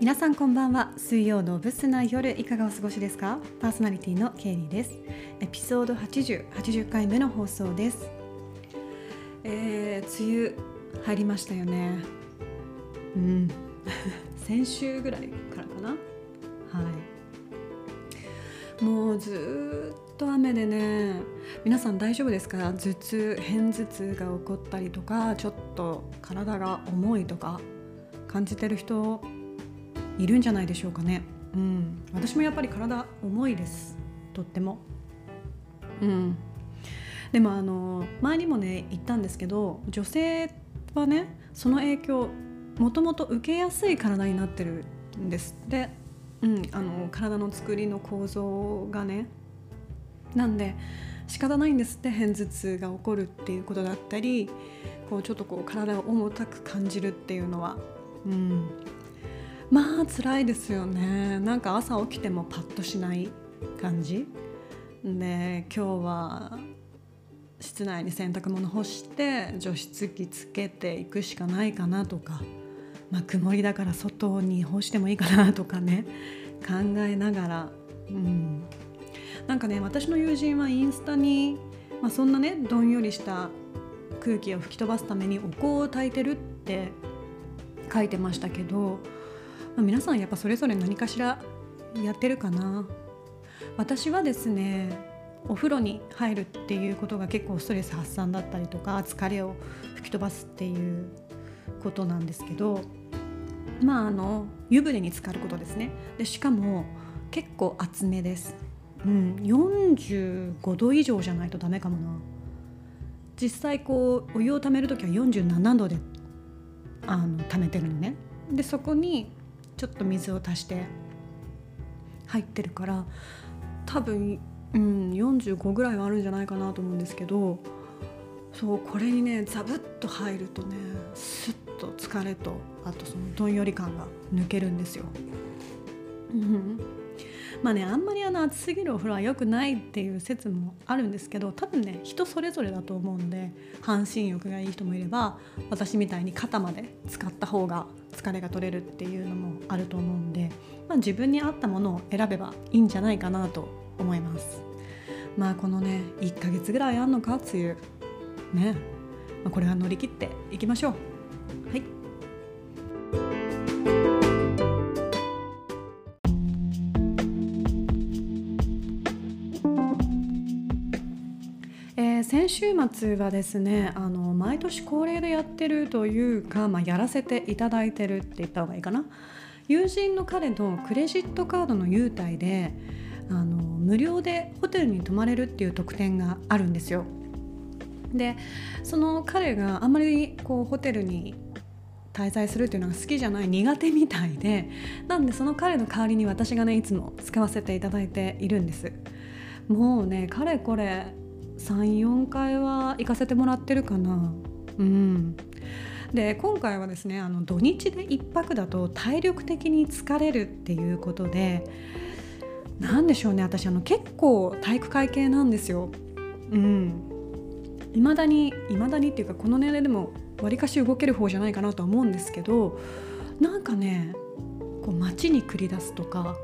皆さんこんばんは。水曜のブスな夜いかがお過ごしですか？パーソナリティのケイリーです。エピソード80、80回目の放送です。えー、梅雨入りましたよね。うん。先週ぐらいからかな？はい。もうずっと雨でね皆さん大丈夫ですか？頭痛片頭痛が起こったりとかちょっと体が重いとか感じてる人いるんじゃないでしょうかね。うん、私もやっぱり体重いです。とっても。うん、でもあの前にもね言ったんですけど女性はねその影響もともと受けやすい体になってるんです。で、うん、あの体の作りの構造がねなんで仕方ないんですって片頭痛が起こるっていうことだったりこうちょっとこう体を重たく感じるっていうのは、うん、まあ辛いですよね。なんか朝起きてもパッとしない感じ。で今日は室内に洗濯物干して除湿機つけていくしかないかなとか、まあ、曇りだから外に干してもいいかなとかね。考えながら、うん、なんかね私の友人はインスタに、まあ、そんなねどんよりした空気を吹き飛ばすためにお香を焚いてるって書いてましたけどまあ、皆さんやっぱそれぞれ何かしらやってるかな。私はですねお風呂に入るっていうことが結構ストレス発散だったりとか疲れを吹き飛ばすっていうことなんですけどまああの湯船に浸かることですね。でしかも結構厚めです、うん、45度以上じゃないとダメかもな。実際こうお湯をためる時は47度であの溜めてるのね。でそこにちょっと水を足して入ってるから多分、うん、45ぐらいはあるんじゃないかなと思うんですけどそうこれにねザブッと入るとねスッと疲れとあとそのどんより感が抜けるんですよ。まあねあんまりあの暑すぎるお風呂は良くないっていう説もあるんですけど多分ね人それぞれだと思うんで半身浴がいい人もいれば私みたいに肩まで使った方が疲れが取れるっていうのもあると思うんで、まあ、自分に合ったものを選べばいいんじゃないかなと思います。まあこのね1ヶ月ぐらいあんのか？梅雨。ね、まあ、これは乗り切っていきましょう。先週末はですねあの毎年恒例でやってるというか、まあ、やらせていただいてるって言った方がいいかな。友人の彼のクレジットカードの優待であの無料でホテルに泊まれるっていう特典があるんですよ。でその彼があんまりこうホテルに滞在するっていうのが好きじゃない苦手みたいでなんでその彼の代わりに私がねいつも使わせていただいているんです。もうねかれこれ34回は行かせてもらってるかな。うん。で今回はですねあの土日で1泊だと体力的に疲れるっていうことで何でしょうね私あの結構体育会系なんですよ。うん。未だに未だにっていうかこの年齢でもわりかし動ける方じゃないかなとは思うんですけどなんかねこう街に繰り出すとか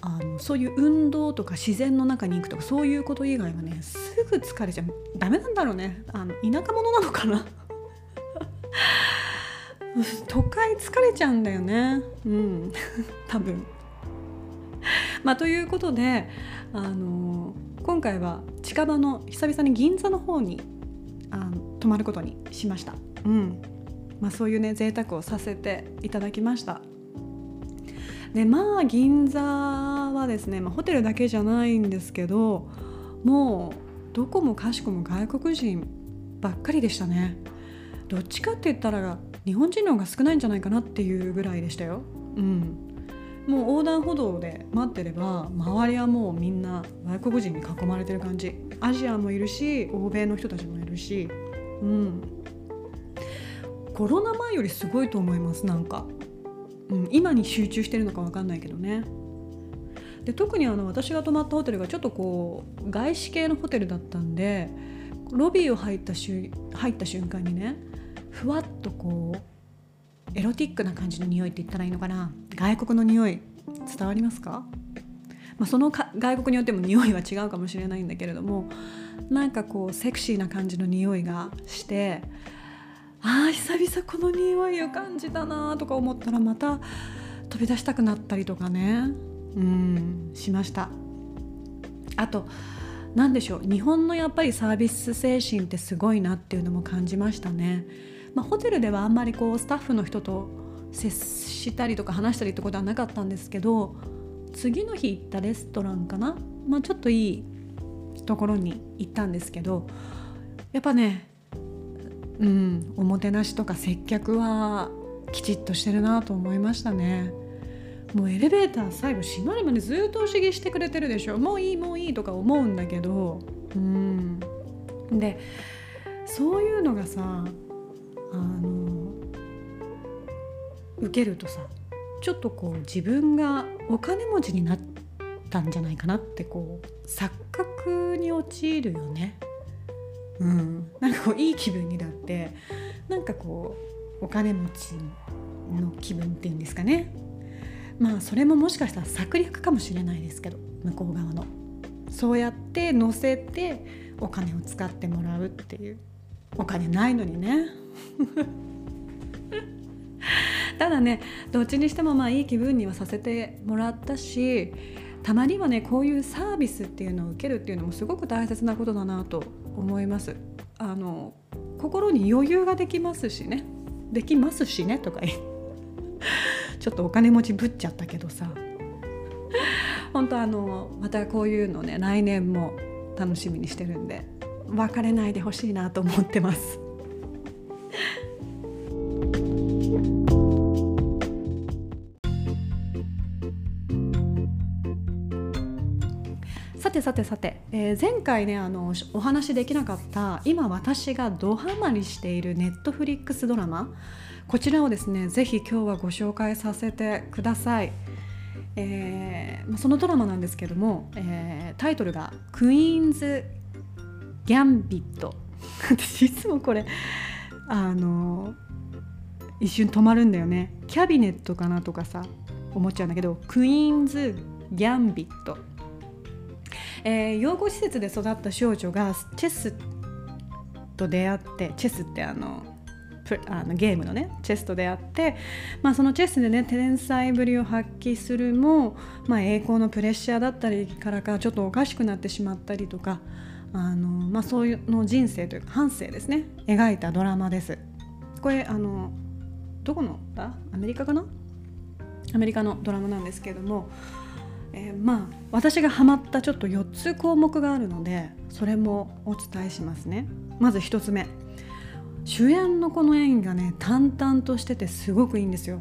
あのそういう運動とか自然の中に行くとかそういうこと以外はねすぐ疲れちゃう。ダメなんだろうね。あの田舎者なのかな。都会疲れちゃうんだよね。うん。多分。まあということであの今回は近場の久々に銀座の方にあの泊まることにしました。うん。まあそういうね贅沢をさせていただきました。でまあ銀座はですね、まあ、ホテルだけじゃないんですけどもうどこもかしこも外国人ばっかりでしたね。どっちかって言ったら日本人の方が少ないんじゃないかなっていうぐらいでしたよ。うん。もう横断歩道で待ってれば周りはもうみんな外国人に囲まれてる感じ。アジアもいるし欧米の人たちもいるし。うん。コロナ前よりすごいと思いますなんか。うん、今に集中してるのか分かんないけどね。で特にあの私が泊まったホテルがちょっとこう外資系のホテルだったんでロビーを入ったし入った瞬間にねふわっとこうエロティックな感じの匂いって言ったらいいのかな？外国の匂い伝わりますか、まあ、そのか外国によっても匂いは違うかもしれないんだけれどもなんかこうセクシーな感じの匂いがしてあー久々この匂いを感じたなとか思ったらまた飛び出したくなったりとかね。うんしました。あと何でしょう。日本のやっぱりサービス精神ってすごいなっていうのも感じましたね、まあ、ホテルではあんまりこうスタッフの人と接したりとか話したりってことはなかったんですけど次の日行ったレストランかな、まあ、ちょっといいところに行ったんですけどやっぱねうん。おもてなしとか接客はきちっとしてるなと思いましたね。もうエレベーター最後閉まるまでずっとお辞儀してくれてるでしょ。もういいもういいとか思うんだけど。うん。でそういうのがさあの受けるとさちょっとこう自分がお金持ちになったんじゃないかなってこう錯覚に陥るよね。うん、なんかこういい気分になってなんかこうお金持ちの気分っていうんですかね。まあそれももしかしたら策略かもしれないですけど向こう側の。そうやって乗せてお金を使ってもらうっていう。お金ないのにね。ただねどっちにしてもまあいい気分にはさせてもらったしたまにはねこういうサービスっていうのを受けるっていうのもすごく大切なことだなと思います。あの心に余裕ができますしね。できますしねとか ちょっとお金持ちぶっちゃったけどさ。本当あのまたこういうのね来年も楽しみにしてるんで別れないでほしいなと思ってます。さてさてさて、えー、前回ねあのお話しできなかった今私がドハマりしているネットフリックスドラマこちらをですねぜひ今日はご紹介させてください、えー、そのドラマなんですけども、えー、タイトルが「クイーンズ・ギャンビット」私いつもこれあの一瞬止まるんだよね。キャビネットかなとかさ思っちゃうんだけどクイーンズ・ギャンビット。えー、養護施設で育った少女がチェスと出会ってチェスってあのあのゲームのねチェスと出会って、まあ、そのチェスでね天才ぶりを発揮するも、まあ、栄光のプレッシャーだったりからかちょっとおかしくなってしまったりとかあの、まあ、そういうの人生というか半生ですね描いたドラマです。これあのどこのだ？アメリカかな？アメリカのドラマなんですけれどもえー、まあ私がハマったちょっと4つ項目があるのでそれもお伝えしますね。まず1つ目。主演のこの演技がね淡々としててすごくいいんですよ、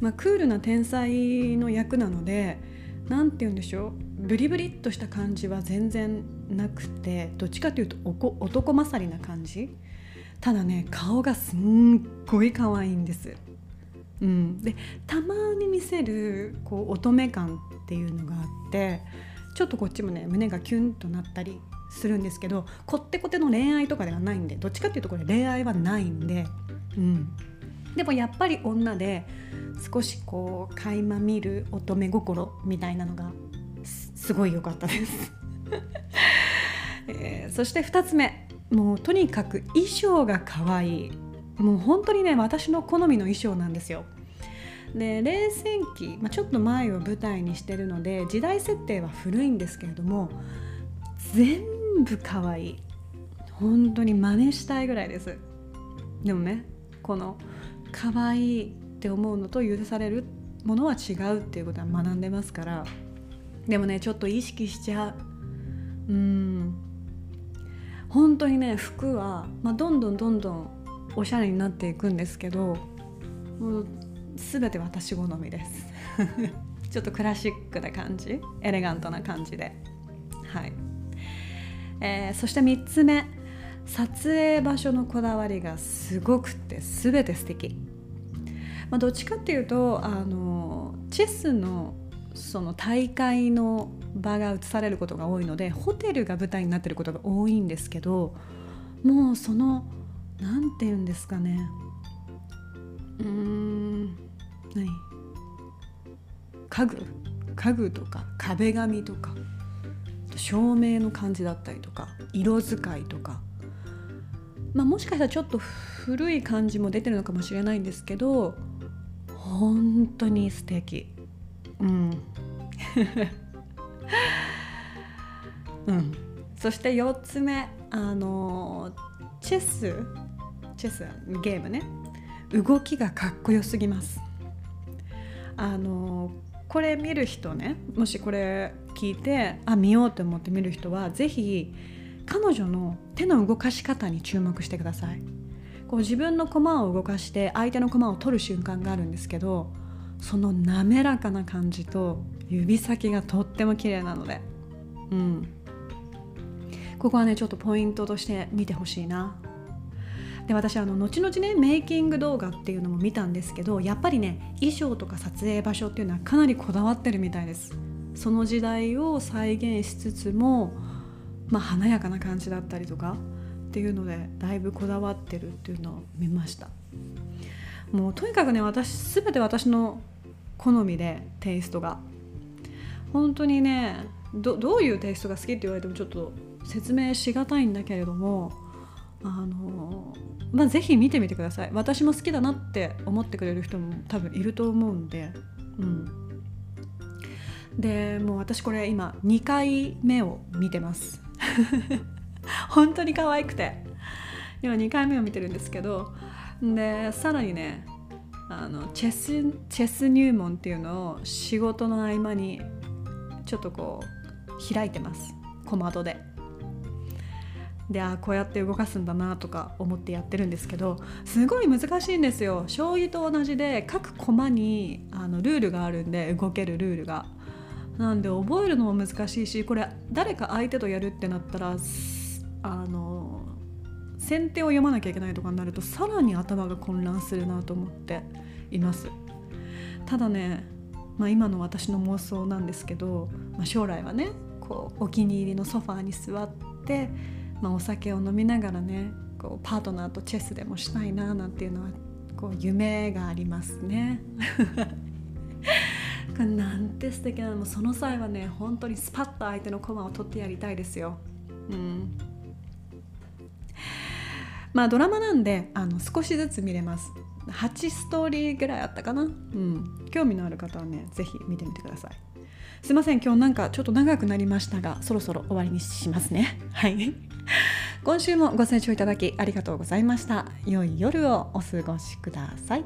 まあ、クールな天才の役なので何て言うんでしょう。ブリブリっとした感じは全然なくてどっちかというと男勝りな感じ。ただね顔がすんごい可愛いんです。うん、でたまに見せるこう乙女感っていうのがあってちょっとこっちもね胸がキュンとなったりするんですけどこってこての恋愛とかではないんでどっちかっていうとこれ恋愛はないんで、うん、でもやっぱり女で少しこう垣間見る乙女心みたいなのがすごい良かったです。えー、そして2つ目。もうとにかく衣装が可愛い。もう本当にね私の好みの衣装なんですよ。で冷戦期、まあ、ちょっと前を舞台にしてるので時代設定は古いんですけれども全部可愛い。本当に真似したいぐらいです。でもねこの可愛いって思うのと許されるものは違うっていうことは学んでますから。でもねちょっと意識しちゃう。うん。本当にね服は、まあ、どんどんどんどんおしゃれになっていくんですけどもう全て私好みです。ちょっとクラシックな感じエレガントな感じで。はい、えー、そして3つ目。撮影場所のこだわりがすごくて全て素敵。まあ、どっちかっていうとあのチェスのその大会の場が移されることが多いのでホテルが舞台になってることが多いんですけどもうその何て言うんですかね。うーん。何？家具？家具とか壁紙とか照明の感じだったりとか色使いとか、まあ、もしかしたらちょっと古い感じも出てるのかもしれないんですけど本当に素敵。うん。うん。そして4つ目あのチェスチェスゲームね。動きがかっこよすぎます。あのこれ見る人ねもしこれ聞いてあ見ようと思って見る人は是非彼女の手の動かし方に注目してください。こう自分の駒を動かして相手の駒を取る瞬間があるんですけどその滑らかな感じと指先がとっても綺麗なので。うん。ここはねちょっとポイントとして見てほしいな。で私あの後々ねメイキング動画っていうのも見たんですけどやっぱりね衣装とか撮影場所っていうのはかなりこだわってるみたいです。その時代を再現しつつもまあ華やかな感じだったりとかっていうのでだいぶこだわってるっていうのを見ました。もうとにかくね私全て私の好みでテイストが。本当にねどういうテイストが好きって言われてもちょっと説明しがたいんだけれどもあのまあ是非見てみてください。私も好きだなって思ってくれる人も多分いると思うんで。うん。でもう私これ今2回目を見てます。本当に可愛くて。今2回目を見てるんですけど。でさらにねあのチェスチェス入門っていうのを仕事の合間にちょっとこう開いてます。小窓で。であこうやって動かすんだなとか思ってやってるんですけどすごい難しいんですよ。将棋と同じで各駒にあのルールがあるんで動けるルールが。なんで覚えるのも難しいしこれ誰か相手とやるってなったらあの先手を読まなきゃいけないとかになるとさらに頭が混乱するなと思っています。ただね、まあ、今の私の妄想なんですけど、まあ、将来はねこうお気に入りのソファーに座って、まあ、お酒を飲みながらねこうパートナーとチェスでもしたいななんていうのはこう夢がありますね。なんて素敵なの。その際はね本当にスパッと相手の駒を取ってやりたいですよ。うん。まあドラマなんであの少しずつ見れます。8ストーリーぐらいあったかな。うん。興味のある方はね是非見てみてください。すいません今日なんかちょっと長くなりましたがそろそろ終わりにしますね。はい。今週もご清聴いただきありがとうございました。良い夜をお過ごしください。